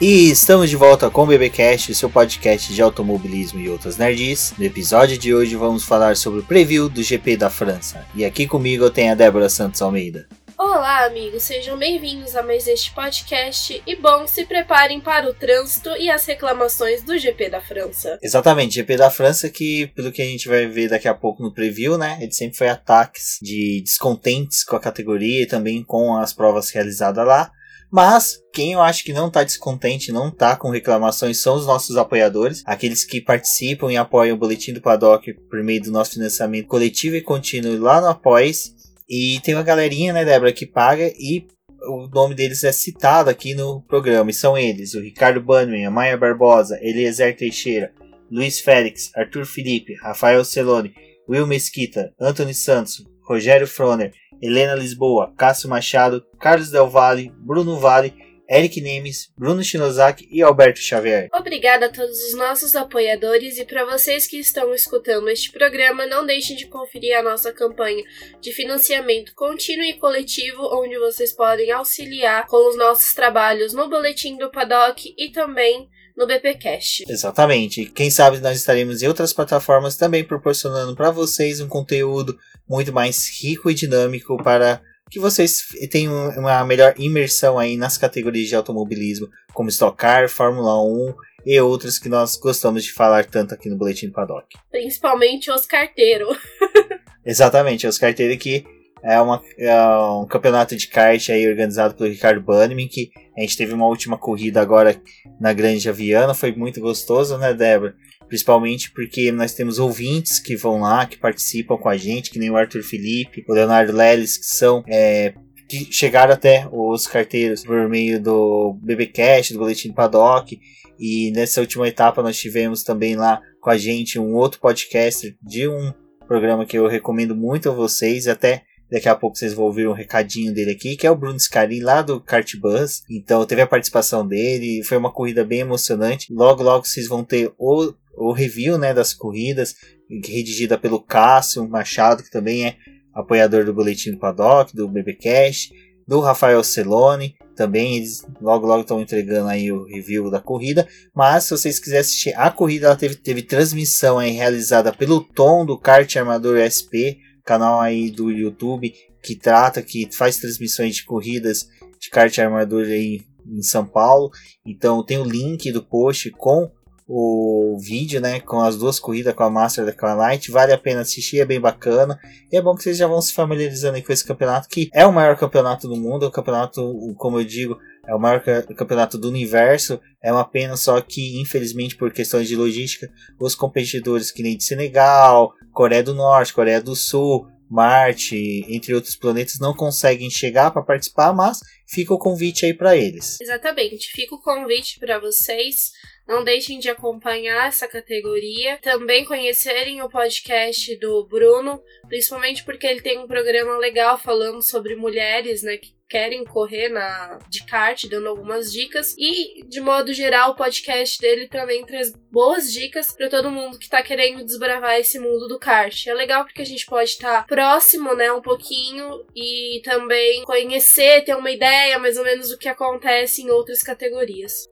E estamos de volta com o BBcast, seu podcast de automobilismo e outras nerds. No episódio de hoje vamos falar sobre o preview do GP da França. E aqui comigo eu tenho a Débora Santos Almeida. Olá, amigos, sejam bem-vindos a mais este podcast e bom, se preparem para o trânsito e as reclamações do GP da França. Exatamente, GP da França que, pelo que a gente vai ver daqui a pouco no preview, né, ele sempre foi ataques de descontentes com a categoria e também com as provas realizadas lá. Mas quem eu acho que não está descontente, não está com reclamações, são os nossos apoiadores, aqueles que participam e apoiam o Boletim do Paddock por meio do nosso financiamento coletivo e contínuo lá no Apoies. E tem uma galerinha, né, Débora, que paga e o nome deles é citado aqui no programa. E são eles: o Ricardo Bannerman, a Maia Barbosa, Eliezer Teixeira, Luiz Félix, Arthur Felipe, Rafael Celone, Will Mesquita, Anthony Santos, Rogério Froner, Helena Lisboa, Cássio Machado, Carlos Del Valle, Bruno Vale, Eric Nemes, Bruno Shinozaki e Alberto Xavier. Obrigada a todos os nossos apoiadores e para vocês que estão escutando este programa, não deixem de conferir a nossa campanha de financiamento contínuo e coletivo, onde vocês podem auxiliar com os nossos trabalhos no Boletim do Paddock e também no BPcast. Exatamente. Quem sabe nós estaremos em outras plataformas também proporcionando para vocês um conteúdo muito mais rico e dinâmico para que vocês tenham uma melhor imersão aí nas categorias de automobilismo, como Stock Car, Fórmula 1 e outras que nós gostamos de falar tanto aqui no Boletim Paddock. Principalmente os carteiros. Exatamente, os carteiros que é, uma, é, um campeonato de kart aí organizado pelo Ricardo Bannerman, que a gente teve uma última corrida agora na Grande Aviana, foi muito gostoso, né, Débora? Principalmente porque nós temos ouvintes que vão lá, que participam com a gente, que nem o Arthur Felipe, o Leonardo Leles, que são é, que chegaram até os carteiros por meio do BBcast, do Boletim Paddock. E nessa última etapa nós tivemos também lá com a gente um outro podcast de um programa que eu recomendo muito a vocês, até Daqui a pouco vocês vão ouvir um recadinho dele aqui, que é o Bruno Scarin lá do Kart Bus. Então teve a participação dele, foi uma corrida bem emocionante. Logo, logo vocês vão ter o, o review né, das corridas, redigida pelo Cássio Machado, que também é apoiador do Boletim do Paddock, do BBcast, do Rafael Celone. Também eles logo logo estão entregando aí o review da corrida. Mas se vocês quiserem assistir a corrida, ela teve, teve transmissão aí realizada pelo Tom do Kart Armador SP canal aí do YouTube que trata, que faz transmissões de corridas de kart armador aí em São Paulo. Então tem o link do post com o vídeo, né, com as duas corridas com a Master da Car Light, vale a pena assistir, é bem bacana. E é bom que vocês já vão se familiarizando com esse campeonato que é o maior campeonato do mundo, é o campeonato, como eu digo, é o maior campeonato do universo. É uma pena só que, infelizmente, por questões de logística, os competidores que nem de Senegal, Coreia do Norte, Coreia do Sul, Marte, entre outros planetas, não conseguem chegar para participar, mas fica o convite aí para eles. Exatamente, fica o convite para vocês não deixem de acompanhar essa categoria. Também conhecerem o podcast do Bruno, principalmente porque ele tem um programa legal falando sobre mulheres, né, que querem correr na de kart, dando algumas dicas. E, de modo geral, o podcast dele também traz boas dicas para todo mundo que tá querendo desbravar esse mundo do kart. É legal porque a gente pode estar tá próximo, né, um pouquinho e também conhecer, ter uma ideia mais ou menos do que acontece em outras categorias.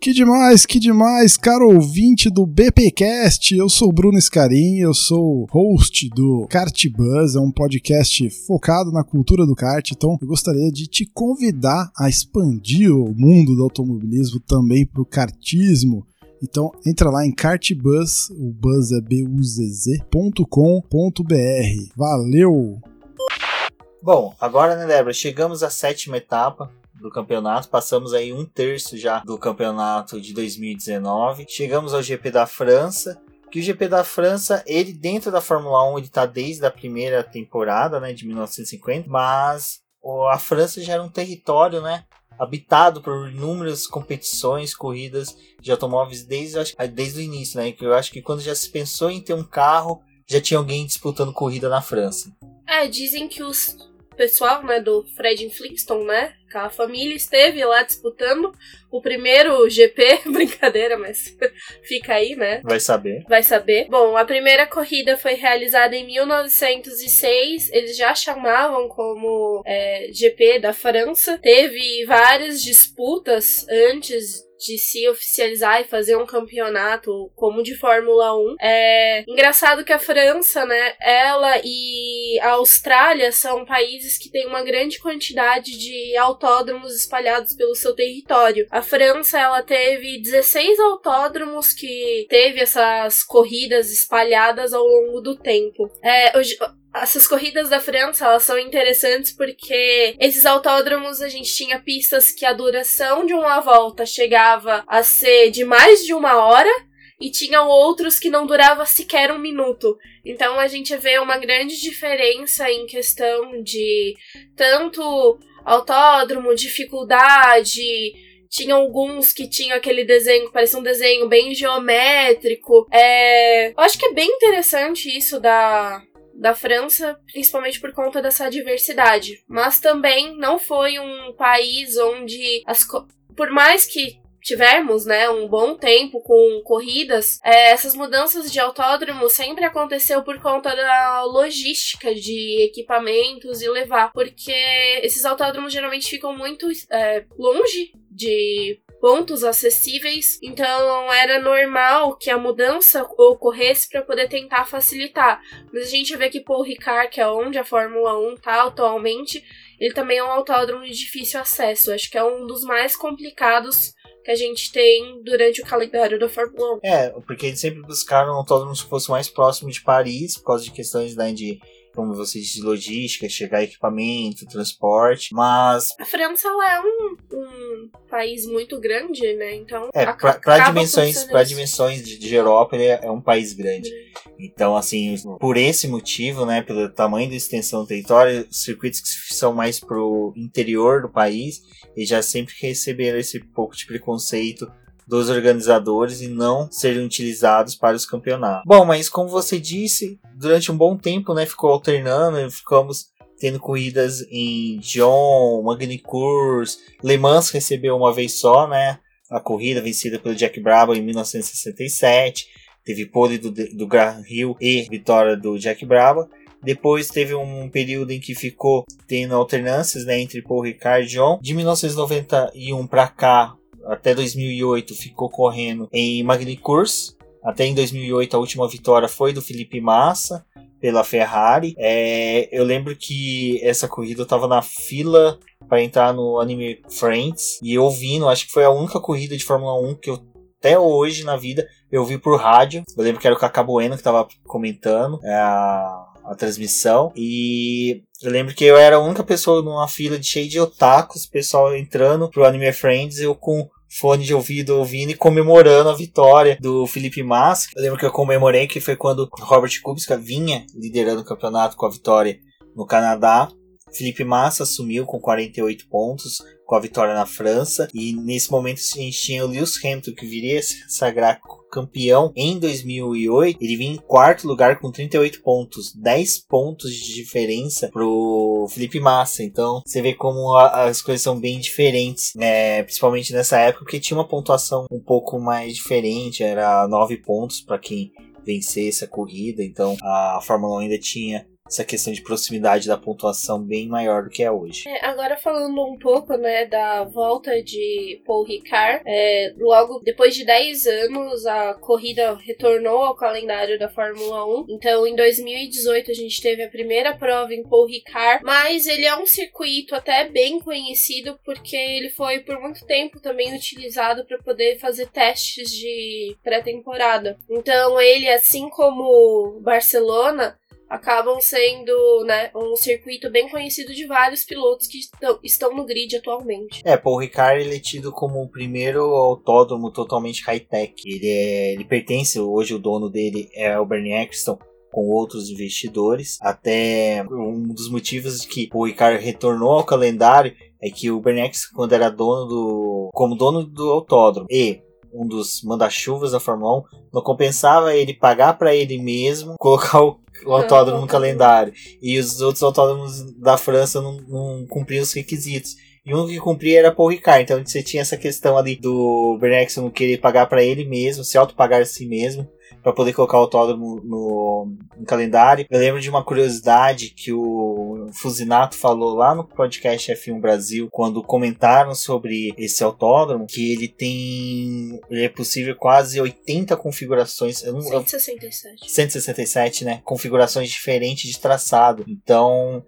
Que demais, que demais, caro ouvinte do BPcast. Eu sou Bruno Scarim, eu sou host do Kart Buzz, é um podcast focado na cultura do kart. Então, eu gostaria de te convidar a expandir o mundo do automobilismo também para o kartismo. Então, entra lá em kartbuzz, o buzz é buzz.com.br. Valeu! Bom, agora, né, Débora, chegamos à sétima etapa do campeonato. Passamos aí um terço já do campeonato de 2019. Chegamos ao GP da França. Que o GP da França, ele dentro da Fórmula 1, ele tá desde a primeira temporada, né, de 1950, mas a França já era um território, né, habitado por inúmeras competições, corridas de automóveis desde, desde o início, né? Que eu acho que quando já se pensou em ter um carro, já tinha alguém disputando corrida na França. É, dizem que os pessoal, né, do Fred Flintstone, né? Aquela família esteve lá disputando o primeiro GP, brincadeira, mas fica aí, né? Vai saber. Vai saber. Bom, a primeira corrida foi realizada em 1906. Eles já chamavam como é, GP da França. Teve várias disputas antes de se oficializar e fazer um campeonato como de Fórmula 1. É engraçado que a França, né, ela e a Austrália são países que têm uma grande quantidade de autódromos espalhados pelo seu território. A França, ela teve 16 autódromos que teve essas corridas espalhadas ao longo do tempo. É, hoje, essas corridas da França, elas são interessantes porque esses autódromos a gente tinha pistas que a duração de uma volta chegava a ser de mais de uma hora e tinham outros que não durava sequer um minuto. Então a gente vê uma grande diferença em questão de tanto autódromo, dificuldade, tinha alguns que tinham aquele desenho, parecia um desenho bem geométrico. É, eu acho que é bem interessante isso da, da França, principalmente por conta dessa diversidade. Mas também não foi um país onde as por mais que tivemos, né, um bom tempo com corridas, é, essas mudanças de autódromo sempre aconteceu por conta da logística de equipamentos e levar, porque esses autódromos geralmente ficam muito é, longe de pontos acessíveis, então era normal que a mudança ocorresse para poder tentar facilitar. Mas a gente vê que Paul Ricard, que é onde a Fórmula 1 está atualmente, ele também é um autódromo de difícil acesso. Acho que é um dos mais complicados que a gente tem durante o calendário da Fórmula 1. É, porque eles sempre buscaram autódromos que fosse mais próximo de Paris, por causa de questões né, de como você disse, logística, chegar equipamento, transporte, mas... A França, ela é um, um país muito grande, né, então... É, para dimensões, pra dimensões de, de Europa, ele é, é, um país grande. Então, assim, por esse motivo, né, pelo tamanho da extensão do território, circuitos que são mais pro interior do país, eles já sempre receberam esse pouco de preconceito dos organizadores e não serem utilizados para os campeonatos. Bom, mas como você disse, durante um bom tempo, né, ficou alternando, ficamos tendo corridas em Dijon, Magny-Cours, Le Mans recebeu uma vez só, né, a corrida vencida pelo Jack Brabham em 1967, teve pole do, do Hill e vitória do Jack Brabham. Depois teve um período em que ficou tendo alternâncias né, entre Paul Ricard e John. De 1991 para cá, até 2008 ficou correndo em Magny-Cours. Até em 2008 a última vitória foi do Felipe Massa pela Ferrari. É, eu lembro que essa corrida eu tava na fila para entrar no Anime Friends e ouvindo, acho que foi a única corrida de Fórmula 1 que eu até hoje na vida eu vi por rádio. Eu lembro que era o Cacá Bueno que tava comentando é, a, a transmissão e eu lembro que eu era a única pessoa numa fila de cheio de otakus, pessoal entrando pro Anime Friends, eu com fone de ouvido ouvindo e comemorando a vitória do Felipe Massa. Eu lembro que eu comemorei que foi quando Robert Kubica vinha liderando o campeonato com a vitória no Canadá. Felipe Massa assumiu com 48 pontos com a vitória na França e nesse momento a gente tinha o Lewis Hamilton que viria se sagrar campeão em 2008, ele vinha em quarto lugar com 38 pontos, 10 pontos de diferença pro Felipe Massa. Então você vê como a, as coisas são bem diferentes, né? Principalmente nessa época, porque tinha uma pontuação um pouco mais diferente, era 9 pontos para quem vencesse a corrida, então a Fórmula 1 ainda tinha essa questão de proximidade da pontuação bem maior do que é hoje. É, agora falando um pouco, né, da volta de Paul Ricard, é, logo depois de 10 anos a corrida retornou ao calendário da Fórmula 1. Então, em 2018 a gente teve a primeira prova em Paul Ricard, mas ele é um circuito até bem conhecido porque ele foi por muito tempo também utilizado para poder fazer testes de pré-temporada. Então, ele assim como Barcelona acabam sendo né, um circuito bem conhecido de vários pilotos que estão no grid atualmente. É, Paul Ricard ele é tido como o primeiro autódromo totalmente high-tech. Ele, é, ele pertence, hoje o dono dele é o Bernie Eccleston, com outros investidores. Até um dos motivos que o Ricard retornou ao calendário é que o Bernie Eccleston, quando era dono do, como dono do autódromo e um dos manda-chuvas da Fórmula 1, não compensava ele pagar para ele mesmo, colocar o o autódromo no calendário. E os outros autódromos da França não, não cumpriam os requisitos. E um que cumpria era Paul Ricard. Então você tinha essa questão ali do Bernexon querer pagar para ele mesmo, se autopagar a si mesmo para poder colocar o autódromo no, no, calendário. Eu lembro de uma curiosidade que o Fusinato falou lá no podcast F1 Brasil, quando comentaram sobre esse autódromo, que ele tem. Ele é possível quase 80 configurações. Eu não, 167. 167, né? Configurações diferentes de traçado. Então,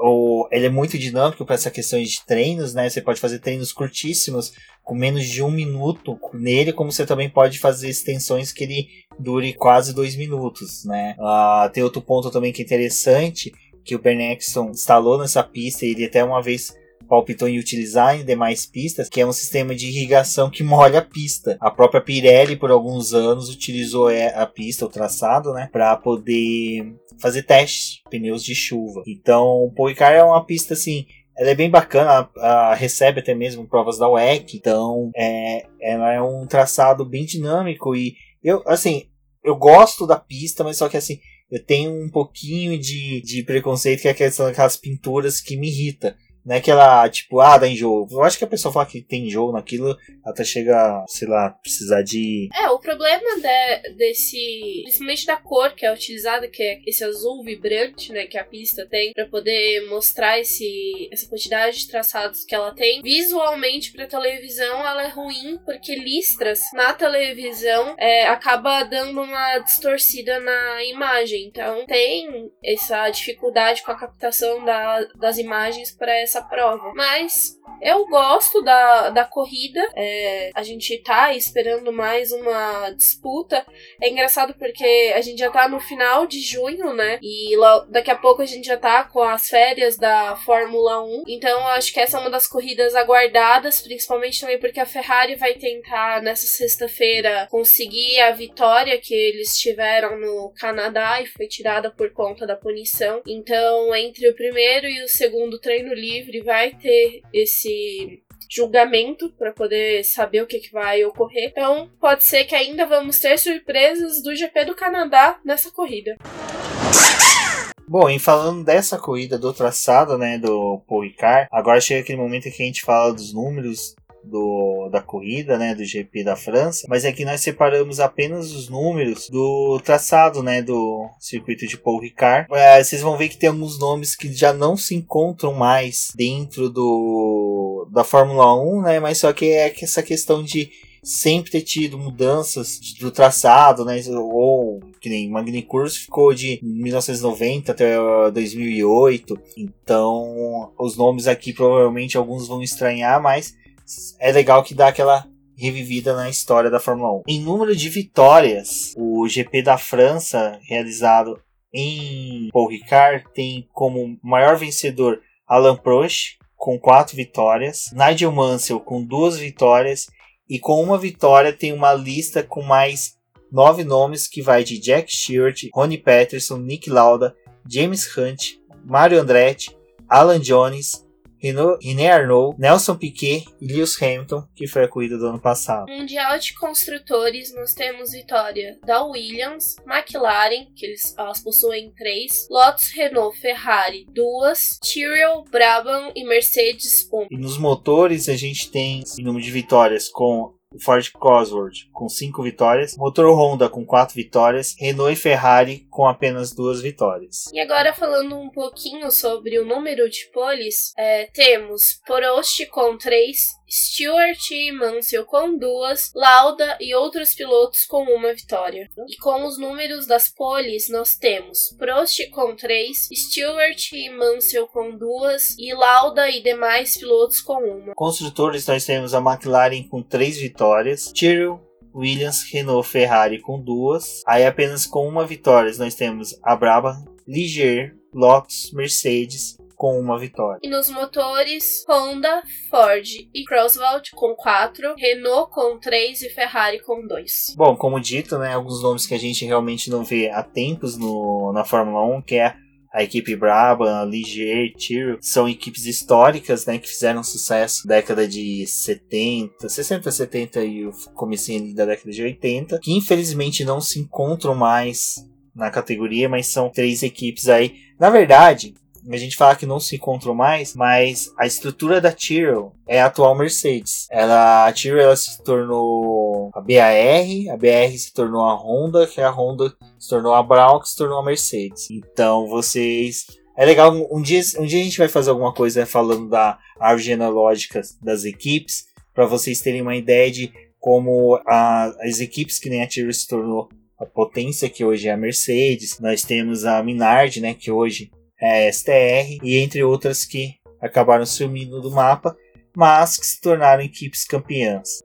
o, ele é muito dinâmico para essa questão de treinos, né? Você pode fazer treinos curtíssimos com menos de um minuto nele, como você também pode fazer extensões que ele dure quase dois minutos, né? Uh, tem outro ponto também que é interessante, que o Bernexon instalou nessa pista, e ele até uma vez palpitou em utilizar em demais pistas, que é um sistema de irrigação que molha a pista. A própria Pirelli, por alguns anos, utilizou é, a pista, o traçado, né, para poder fazer testes pneus de chuva. Então, o Policar é uma pista assim ela é bem bacana, a, a, recebe até mesmo provas da WEC, então é, ela é um traçado bem dinâmico e eu, assim, eu gosto da pista, mas só que assim, eu tenho um pouquinho de, de preconceito que é aquelas pinturas que me irrita. Não é aquela, tipo, ah, dá enjoo. Eu acho que a pessoa fala que tem enjoo naquilo, até chega, sei lá, precisar de. É, o problema de, desse. Principalmente da cor que é utilizada, que é esse azul vibrante, né, que a pista tem, para poder mostrar esse, essa quantidade de traçados que ela tem. Visualmente, pra televisão, ela é ruim, porque listras na televisão é, acaba dando uma distorcida na imagem. Então, tem essa dificuldade com a captação da, das imagens para essa essa prova. Mas eu gosto da, da corrida. É, a gente tá esperando mais uma disputa. É engraçado porque a gente já tá no final de junho, né? E daqui a pouco a gente já tá com as férias da Fórmula 1. Então eu acho que essa é uma das corridas aguardadas, principalmente também porque a Ferrari vai tentar nessa sexta-feira conseguir a vitória que eles tiveram no Canadá e foi tirada por conta da punição. Então, entre o primeiro e o segundo treino livre vai ter esse julgamento para poder saber o que, que vai ocorrer. Então, pode ser que ainda vamos ter surpresas do GP do Canadá nessa corrida. Bom, em falando dessa corrida do traçado, né, do Paul Ricard, agora chega aquele momento em que a gente fala dos números do, da corrida, né, do GP da França, mas aqui nós separamos apenas os números do traçado, né, do circuito de Paul Ricard. É, vocês vão ver que tem alguns nomes que já não se encontram mais dentro do da Fórmula 1, né, mas só que é essa questão de sempre ter tido mudanças do traçado, né? Ou que nem Magny Curso ficou de 1990 até 2008. Então, os nomes aqui provavelmente alguns vão estranhar, mas é legal que dá aquela revivida na história da Fórmula 1. Em número de vitórias, o GP da França, realizado em Paul Ricard, tem como maior vencedor Alain Prost, com quatro vitórias, Nigel Mansell com duas vitórias, e com uma vitória tem uma lista com mais nove nomes que vai de Jack Stewart, Ronnie Peterson, Nick Lauda, James Hunt, Mario Andretti, Alan Jones, René Arnoux, Nelson Piquet e Lewis Hamilton, que foi a corrida do ano passado. Mundial de Construtores, nós temos vitória da Williams, McLaren, que eles, elas possuem três, Lotus, Renault, Ferrari, duas, Tyrrell, Brabham e Mercedes, um. E nos motores a gente tem o número de vitórias com Ford Cosworth com 5 vitórias, motor Honda com 4 vitórias, Renault e Ferrari com apenas 2 vitórias. E agora falando um pouquinho sobre o número de poles, é, temos Prost com 3, Stewart e Mansell com duas, Lauda e outros pilotos com uma vitória. E com os números das poles, nós temos Prost com três, Stewart e Mansell com duas e Lauda e demais pilotos com uma. Construtores, nós temos a McLaren com três vitórias, Tyrrell, Williams, Renault, Ferrari com duas. Aí apenas com uma vitória nós temos a Brabham, Ligier, Lotus, Mercedes, com uma vitória. E nos motores, Honda, Ford e Croswell com 4, Renault com 3 e Ferrari com 2. Bom, como dito, né, alguns nomes que a gente realmente não vê há tempos no, na Fórmula 1, que é a equipe Brabham, Ligier, Tyrrell, são equipes históricas, né, que fizeram sucesso na década de 70, 60, 70 e o comecinho da década de 80, que infelizmente não se encontram mais na categoria, mas são três equipes aí. Na verdade, a gente fala que não se encontrou mais, mas a estrutura da Tyrrell é a atual Mercedes. Ela, a Tyrrell ela se tornou a BAR, a BAR se tornou a Honda, que a Honda se tornou a Brown, que se tornou a Mercedes. Então vocês é legal, um dia, um dia a gente vai fazer alguma coisa falando da árvore genealógica das equipes, para vocês terem uma ideia de como a, as equipes que nem a Tyrrell se tornou a potência que hoje é a Mercedes. Nós temos a Minardi, né, que hoje é, STR, e entre outras que acabaram sumindo do mapa, mas que se tornaram equipes campeãs.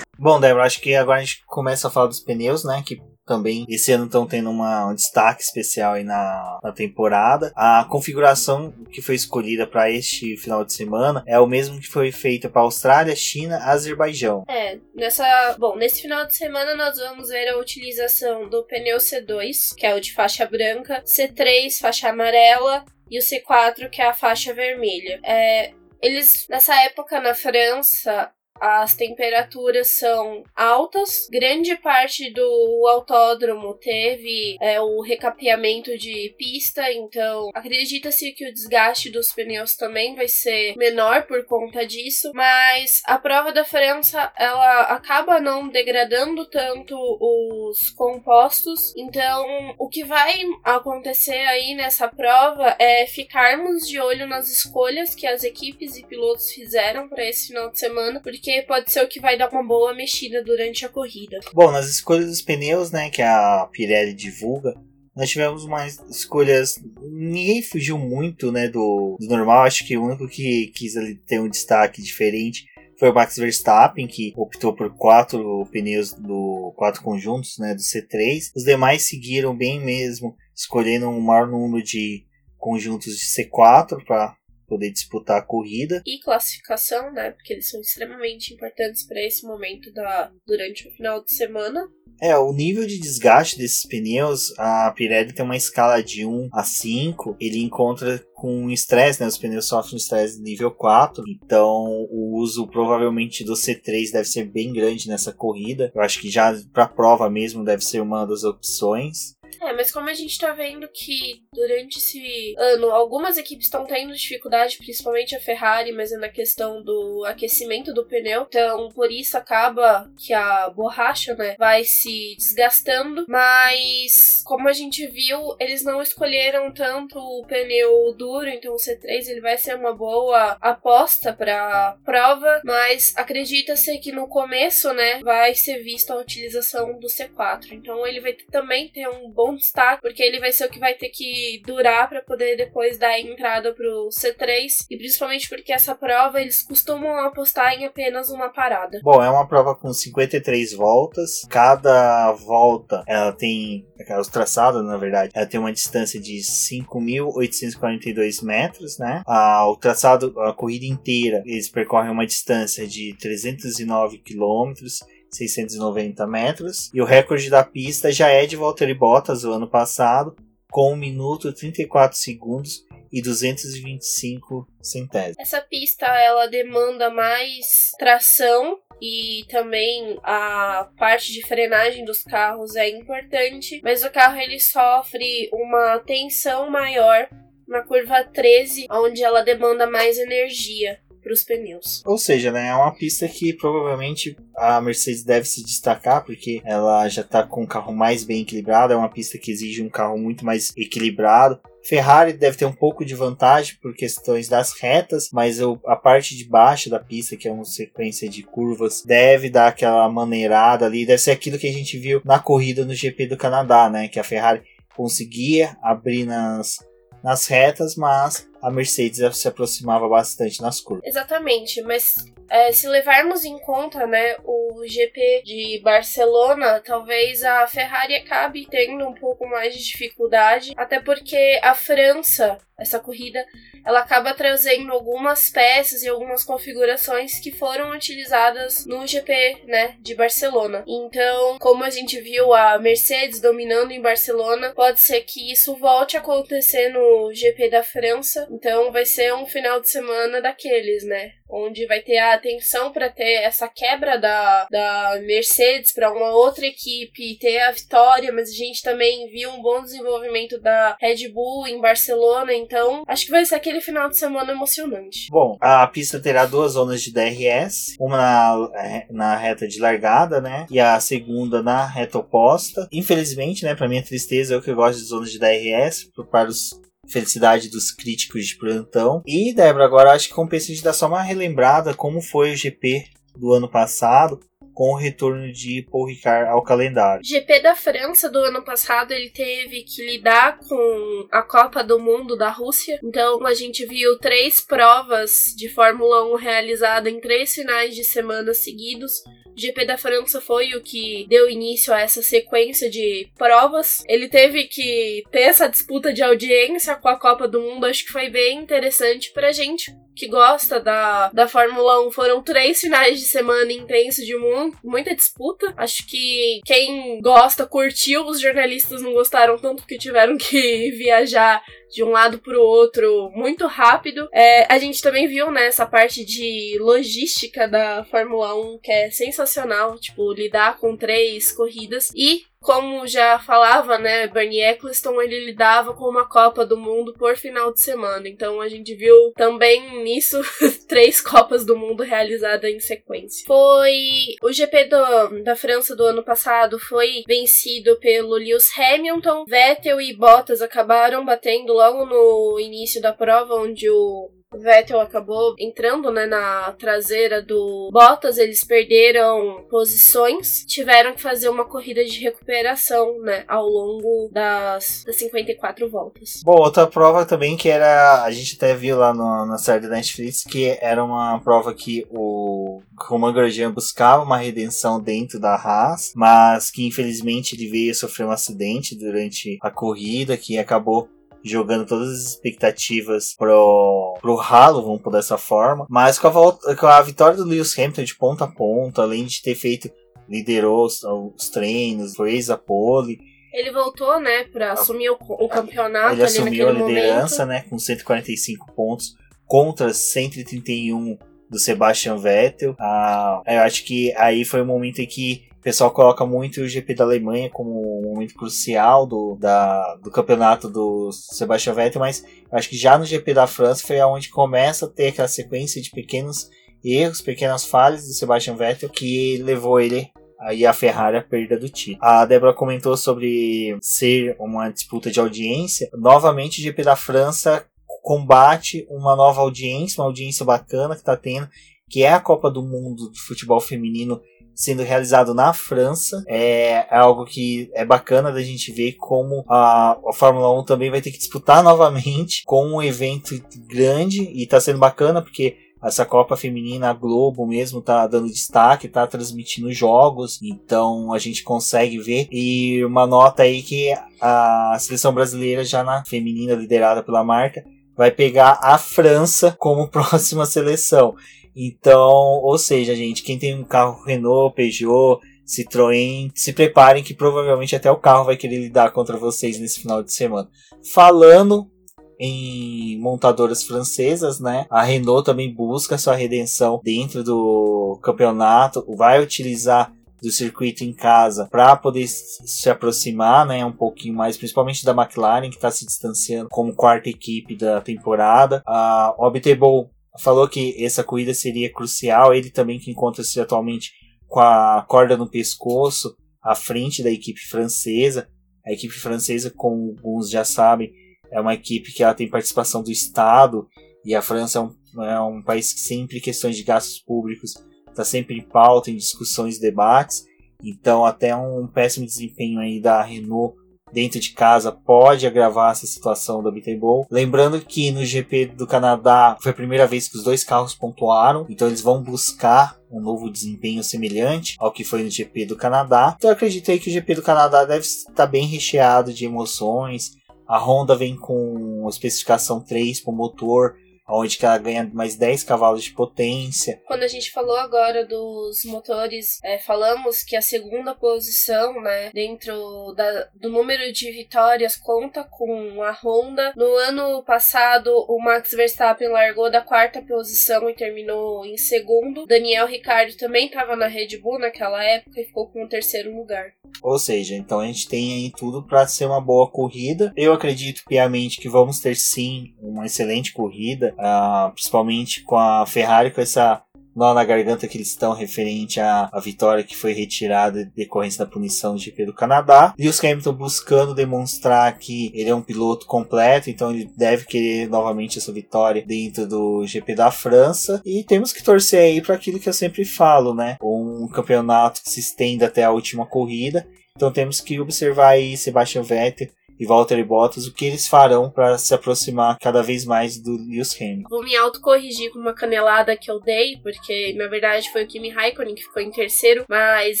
Bom, Débora, acho que agora a gente começa a falar dos pneus, né? Que também esse ano estão tendo uma, um destaque especial aí na, na temporada. A configuração que foi escolhida para este final de semana é o mesmo que foi feita para Austrália, China, Azerbaijão. É, nessa, bom, nesse final de semana nós vamos ver a utilização do pneu C2, que é o de faixa branca, C3 faixa amarela e o C4 que é a faixa vermelha. É, eles nessa época na França as temperaturas são altas. Grande parte do autódromo teve é, o recapeamento de pista, então acredita-se que o desgaste dos pneus também vai ser menor por conta disso. Mas a prova da França ela acaba não degradando tanto os compostos, então o que vai acontecer aí nessa prova é ficarmos de olho nas escolhas que as equipes e pilotos fizeram para esse final de semana, porque porque pode ser o que vai dar uma boa mexida durante a corrida. Bom, nas escolhas dos pneus, né, que a Pirelli divulga, nós tivemos umas escolhas. Ninguém fugiu muito, né, do, do normal. Acho que o único que quis ter um destaque diferente foi o Max Verstappen, que optou por quatro pneus do quatro conjuntos, né, do C3. Os demais seguiram bem mesmo, escolhendo um maior número de conjuntos de C4 para poder disputar a corrida. E classificação, né? Porque eles são extremamente importantes para esse momento da durante o final de semana. É, o nível de desgaste desses pneus, a Pirelli tem uma escala de 1 a 5, ele encontra com estresse, né? Os pneus sofrem estresse nível 4, então o uso provavelmente do C3 deve ser bem grande nessa corrida. Eu acho que já para prova mesmo deve ser uma das opções. Mas como a gente tá vendo que durante esse ano algumas equipes estão tendo dificuldade, principalmente a Ferrari, mas é na questão do aquecimento do pneu, então por isso acaba que a borracha, né, vai se desgastando, mas como a gente viu, eles não escolheram tanto o pneu duro, então o C3 ele vai ser uma boa aposta para prova, mas acredita-se que no começo, né, vai ser vista a utilização do C4, então ele vai também ter um bom destaque, porque ele vai ser o que vai ter que durar para poder depois dar entrada pro C3, e principalmente porque essa prova eles costumam apostar em apenas uma parada. Bom, é uma prova com 53 voltas, cada volta ela tem, os traçados na verdade, ela tem uma distância de 5.842 metros, né? Ah, o traçado, a corrida inteira, eles percorrem uma distância de 309 quilômetros 690 metros. E o recorde da pista já é de Valtteri Bottas o ano passado, com 1 minuto 34 segundos e 225 centésimos. Essa pista ela demanda mais tração e também a parte de frenagem dos carros é importante, mas o carro ele sofre uma tensão maior na curva 13, onde ela demanda mais energia para os pneus. Ou seja, né, é uma pista que provavelmente a Mercedes deve se destacar porque ela já está com um carro mais bem equilibrado, é uma pista que exige um carro muito mais equilibrado. Ferrari deve ter um pouco de vantagem por questões das retas, mas a parte de baixo da pista, que é uma sequência de curvas, deve dar aquela maneirada ali, deve ser aquilo que a gente viu na corrida no GP do Canadá, né, que a Ferrari conseguia abrir nas nas retas, mas a Mercedes se aproximava bastante nas curvas. Exatamente, mas é, se levarmos em conta né, o GP de Barcelona, talvez a Ferrari acabe tendo um pouco mais de dificuldade, até porque a França, essa corrida, ela acaba trazendo algumas peças e algumas configurações que foram utilizadas no GP né, de Barcelona. Então, como a gente viu a Mercedes dominando em Barcelona, pode ser que isso volte a acontecer no GP da França. Então vai ser um final de semana daqueles, né? Onde vai ter a atenção para ter essa quebra da, da Mercedes para uma outra equipe, ter a vitória, mas a gente também viu um bom desenvolvimento da Red Bull em Barcelona, então acho que vai ser aquele final de semana emocionante. Bom, a pista terá duas zonas de DRS, uma na, é, na reta de largada, né? E a segunda na reta oposta. Infelizmente, né, para minha tristeza, eu que gosto de zonas de DRS, para os felicidade dos críticos de plantão. E, Débora, agora acho que compensa a gente dar só uma relembrada como foi o GP do ano passado com o retorno de Paul Ricard ao calendário. GP da França do ano passado ele teve que lidar com a Copa do Mundo da Rússia. Então a gente viu três provas de Fórmula 1 realizadas em três finais de semana seguidos. O GP da França foi o que deu início a essa sequência de provas. Ele teve que ter essa disputa de audiência com a Copa do Mundo, acho que foi bem interessante pra gente que gosta da, da Fórmula 1. Foram três finais de semana intensos de mu muita disputa. Acho que quem gosta curtiu, os jornalistas não gostaram tanto porque tiveram que viajar de um lado para o outro muito rápido. É, a gente também viu né, essa parte de logística da Fórmula 1 que é sensacional, tipo, lidar com três corridas e como já falava, né, Bernie Eccleston, ele lidava com uma Copa do Mundo por final de semana. Então a gente viu também nisso três Copas do Mundo realizadas em sequência. Foi o GP do, da França do ano passado foi vencido pelo Lewis Hamilton. Vettel e Bottas acabaram batendo logo no início da prova, onde o Vettel acabou entrando né, na traseira do Bottas, eles perderam posições, tiveram que fazer uma corrida de recuperação né, ao longo das, das 54 voltas. Bom, outra prova também que era, a gente até viu lá no, na série da Netflix, que era uma prova que o Romain Grosjean buscava uma redenção dentro da Haas, mas que infelizmente ele veio sofrer um acidente durante a corrida que acabou jogando todas as expectativas pro, pro ralo, vamos por dessa forma. Mas com a, volta, com a vitória do Lewis Hamilton de ponta a ponta, além de ter feito, liderou os, os treinos, fez a pole. Ele voltou, né, para assumir o, o campeonato. Ele assumiu a liderança, momento. né, com 145 pontos contra 131 do Sebastian Vettel. Ah, eu acho que aí foi o momento em que pessoal coloca muito o GP da Alemanha como um momento crucial do, da, do campeonato do Sebastian Vettel, mas acho que já no GP da França foi aonde começa a ter aquela sequência de pequenos erros, pequenas falhas do Sebastian Vettel que levou ele aí a Ferrari a perda do título. A Débora comentou sobre ser uma disputa de audiência. Novamente o GP da França combate uma nova audiência, uma audiência bacana que está tendo, que é a Copa do Mundo de Futebol Feminino sendo realizado na França. É, é algo que é bacana da gente ver como a, a Fórmula 1 também vai ter que disputar novamente com um evento grande e está sendo bacana porque essa Copa Feminina, a Globo mesmo tá dando destaque, tá transmitindo jogos, então a gente consegue ver. E uma nota aí que a seleção brasileira, já na feminina, liderada pela marca, vai pegar a França como próxima seleção. Então, ou seja, gente, quem tem um carro Renault, Peugeot, Citroën, se preparem que provavelmente até o carro vai querer lidar contra vocês nesse final de semana. Falando em montadoras francesas, né? A Renault também busca sua redenção dentro do campeonato, vai utilizar do circuito em casa para poder se aproximar, né, um pouquinho mais, principalmente da McLaren que está se distanciando como quarta equipe da temporada. A Obtable falou que essa corrida seria crucial. Ele também que encontra-se atualmente com a corda no pescoço à frente da equipe francesa. A equipe francesa, como alguns já sabem, é uma equipe que ela tem participação do Estado e a França é um, é um país que sempre questões de gastos públicos está sempre em pauta, em discussões debates. Então até um péssimo desempenho aí da Renault dentro de casa pode agravar essa situação da Bitable. Lembrando que no GP do Canadá foi a primeira vez que os dois carros pontuaram, então eles vão buscar um novo desempenho semelhante ao que foi no GP do Canadá. Então acreditei que o GP do Canadá deve estar bem recheado de emoções. A Honda vem com especificação 3 para o motor onde que ela ganha mais 10 cavalos de potência. Quando a gente falou agora dos motores, é, falamos que a segunda posição, né, dentro da, do número de vitórias conta com a Honda. No ano passado, o Max Verstappen largou da quarta posição e terminou em segundo. Daniel Ricciardo também estava na Red Bull naquela época e ficou com o terceiro lugar. Ou seja, então a gente tem aí tudo para ser uma boa corrida. Eu acredito piamente que vamos ter sim uma excelente corrida, uh, principalmente com a Ferrari com essa nó na garganta que eles estão referente à, à vitória que foi retirada em decorrência da punição do GP do Canadá. Lewis Hamilton buscando demonstrar que ele é um piloto completo, então ele deve querer novamente essa vitória dentro do GP da França. E temos que torcer aí para aquilo que eu sempre falo, né? Um campeonato que se estenda até a última corrida. Então temos que observar aí Sebastian Vettel e Valtteri Bottas, o que eles farão para se aproximar cada vez mais do Lewis Hamilton. Vou me autocorrigir com uma canelada que eu dei, porque na verdade foi o Kimi Raikkonen que ficou em terceiro, mas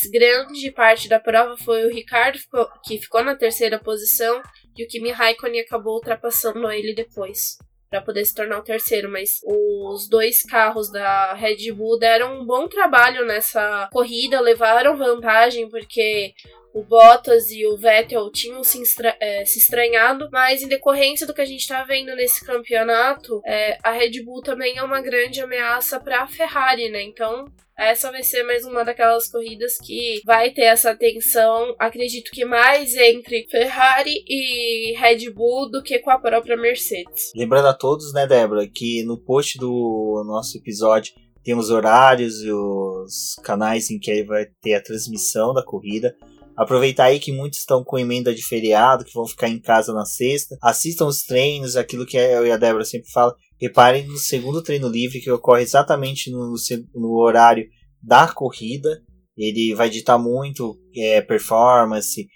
grande parte da prova foi o Ricardo que ficou na terceira posição e o Kimi Raikkonen acabou ultrapassando ele depois para poder se tornar o terceiro, mas os dois carros da Red Bull deram um bom trabalho nessa corrida, levaram vantagem porque o Bottas e o Vettel tinham se, estra é, se estranhado, mas em decorrência do que a gente está vendo nesse campeonato, é, a Red Bull também é uma grande ameaça para a Ferrari, né? Então essa vai ser mais uma daquelas corridas que vai ter essa tensão, acredito que mais entre Ferrari e Red Bull do que com a própria Mercedes. Lembrando a todos, né, Débora, que no post do nosso episódio tem os horários e os canais em que vai ter a transmissão da corrida. Aproveitar aí que muitos estão com emenda de feriado, que vão ficar em casa na sexta. Assistam os treinos, aquilo que eu e a Débora sempre falam. Reparem no segundo treino livre, que ocorre exatamente no, no horário da corrida. Ele vai ditar muito é, performance,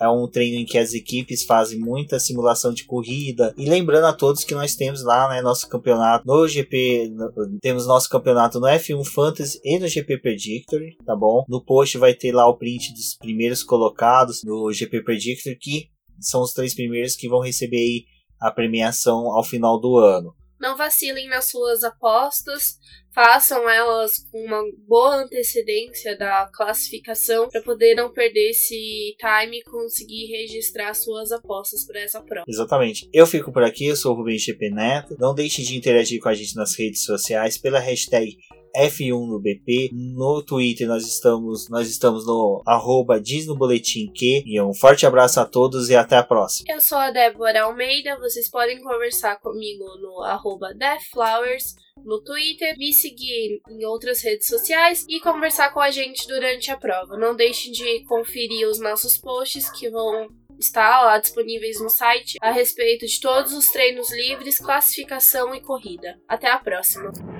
é um treino em que as equipes fazem muita simulação de corrida. E lembrando a todos que nós temos lá né, nosso campeonato no GP. Temos nosso campeonato no F1 Fantasy e no GP Predictor, tá bom? No post vai ter lá o print dos primeiros colocados no GP Predictor, que são os três primeiros que vão receber a premiação ao final do ano. Não vacilem nas suas apostas, façam elas com uma boa antecedência da classificação para poder não perder esse time e conseguir registrar suas apostas para essa prova. Exatamente. Eu fico por aqui, eu sou o Rubens GP Neto. Não deixe de interagir com a gente nas redes sociais pela hashtag F1 no BP. No Twitter nós estamos, nós estamos no arroba diz no boletim que. E um forte abraço a todos e até a próxima. Eu sou a Débora Almeida, vocês podem conversar comigo no arroba Deathflowers no Twitter, me seguir em outras redes sociais e conversar com a gente durante a prova. Não deixem de conferir os nossos posts que vão estar lá disponíveis no site a respeito de todos os treinos livres, classificação e corrida. Até a próxima!